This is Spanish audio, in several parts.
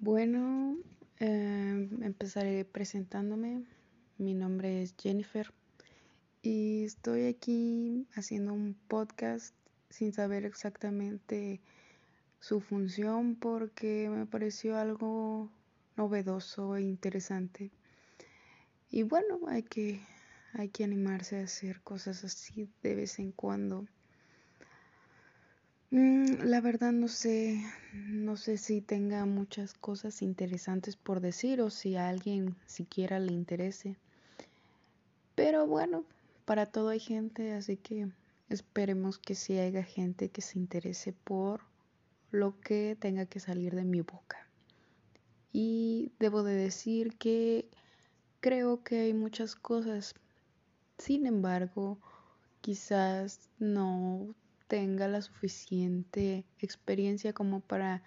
Bueno, eh, empezaré presentándome. Mi nombre es Jennifer y estoy aquí haciendo un podcast sin saber exactamente su función porque me pareció algo novedoso e interesante. Y bueno, hay que, hay que animarse a hacer cosas así de vez en cuando. Mm, la verdad no sé, no sé si tenga muchas cosas interesantes por decir o si a alguien siquiera le interese. Pero bueno, para todo hay gente, así que esperemos que sí haya gente que se interese por lo que tenga que salir de mi boca. Y debo de decir que creo que hay muchas cosas. Sin embargo, quizás no tenga la suficiente experiencia como para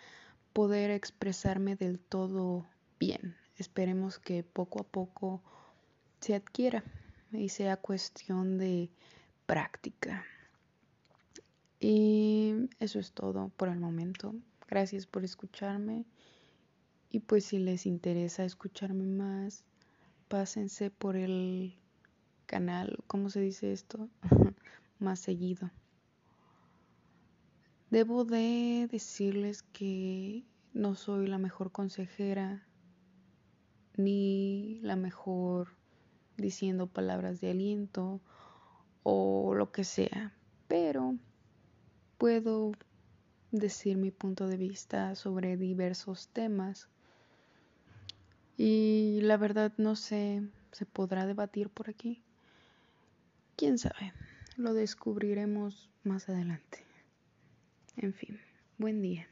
poder expresarme del todo bien. Esperemos que poco a poco se adquiera y sea cuestión de práctica. Y eso es todo por el momento. Gracias por escucharme. Y pues si les interesa escucharme más, pásense por el canal, ¿cómo se dice esto? más seguido. Debo de decirles que no soy la mejor consejera ni la mejor diciendo palabras de aliento o lo que sea, pero puedo decir mi punto de vista sobre diversos temas y la verdad no sé, ¿se podrá debatir por aquí? ¿Quién sabe? Lo descubriremos más adelante. En fin, buen día.